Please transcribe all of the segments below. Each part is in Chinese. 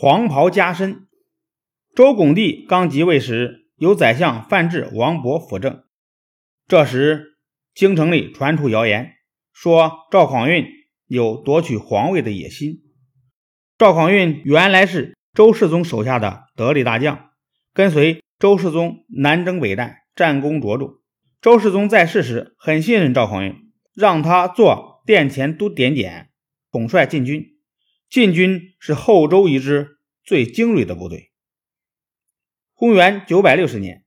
黄袍加身。周拱帝刚即位时，由宰相范质、王勃辅政。这时，京城里传出谣言，说赵匡胤有夺取皇位的野心。赵匡胤原来是周世宗手下的得力大将，跟随周世宗南征北战，战功卓著。周世宗在世时很信任赵匡胤，让他做殿前都点检，统帅禁军。禁军是后周一支最精锐的部队。公元九百六十年。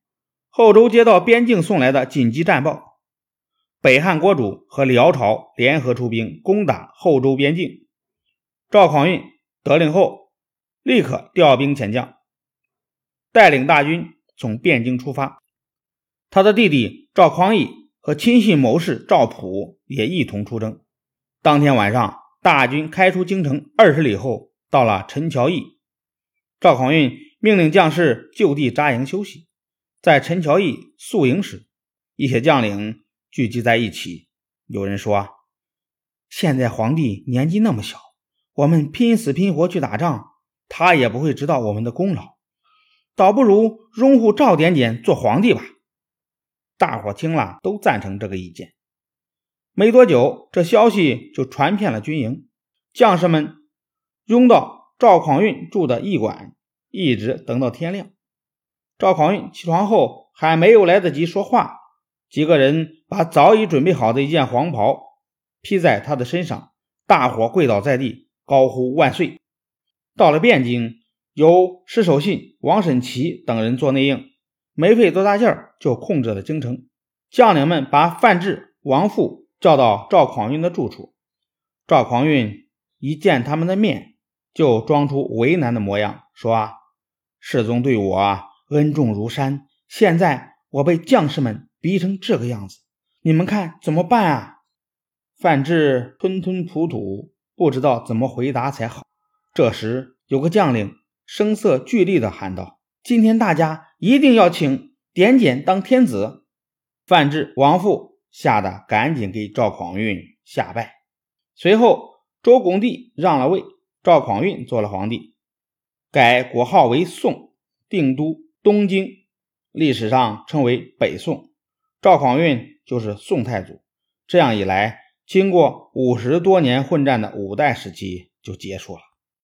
后周接到边境送来的紧急战报，北汉国主和辽朝联合出兵攻打后周边境。赵匡胤得令后，立刻调兵遣将，带领大军从汴京出发。他的弟弟赵匡义和亲信谋士赵普也一同出征。当天晚上，大军开出京城二十里后，到了陈桥驿。赵匡胤命令将士就地扎营休息。在陈桥驿宿营时，一些将领聚集在一起。有人说：“现在皇帝年纪那么小，我们拼死拼活去打仗，他也不会知道我们的功劳，倒不如拥护赵点点做皇帝吧。”大伙听了都赞成这个意见。没多久，这消息就传遍了军营，将士们拥到赵匡胤住的驿馆，一直等到天亮。赵匡胤起床后还没有来得及说话，几个人把早已准备好的一件黄袍披在他的身上，大伙跪倒在地，高呼万岁。到了汴京，由石守信、王审琦等人做内应，没费多大劲儿就控制了京城。将领们把范质、王富叫到赵匡胤的住处，赵匡胤一见他们的面，就装出为难的模样，说：“啊世宗对我。”恩重如山，现在我被将士们逼成这个样子，你们看怎么办啊？范质吞吞吐吐，不知道怎么回答才好。这时，有个将领声色俱厉地喊道：“今天大家一定要请点检当天子！”范质、王复吓得赶紧给赵匡胤下拜。随后，周拱帝让了位，赵匡胤做了皇帝，改国号为宋，定都。东京历史上称为北宋，赵匡胤就是宋太祖。这样一来，经过五十多年混战的五代时期就结束了。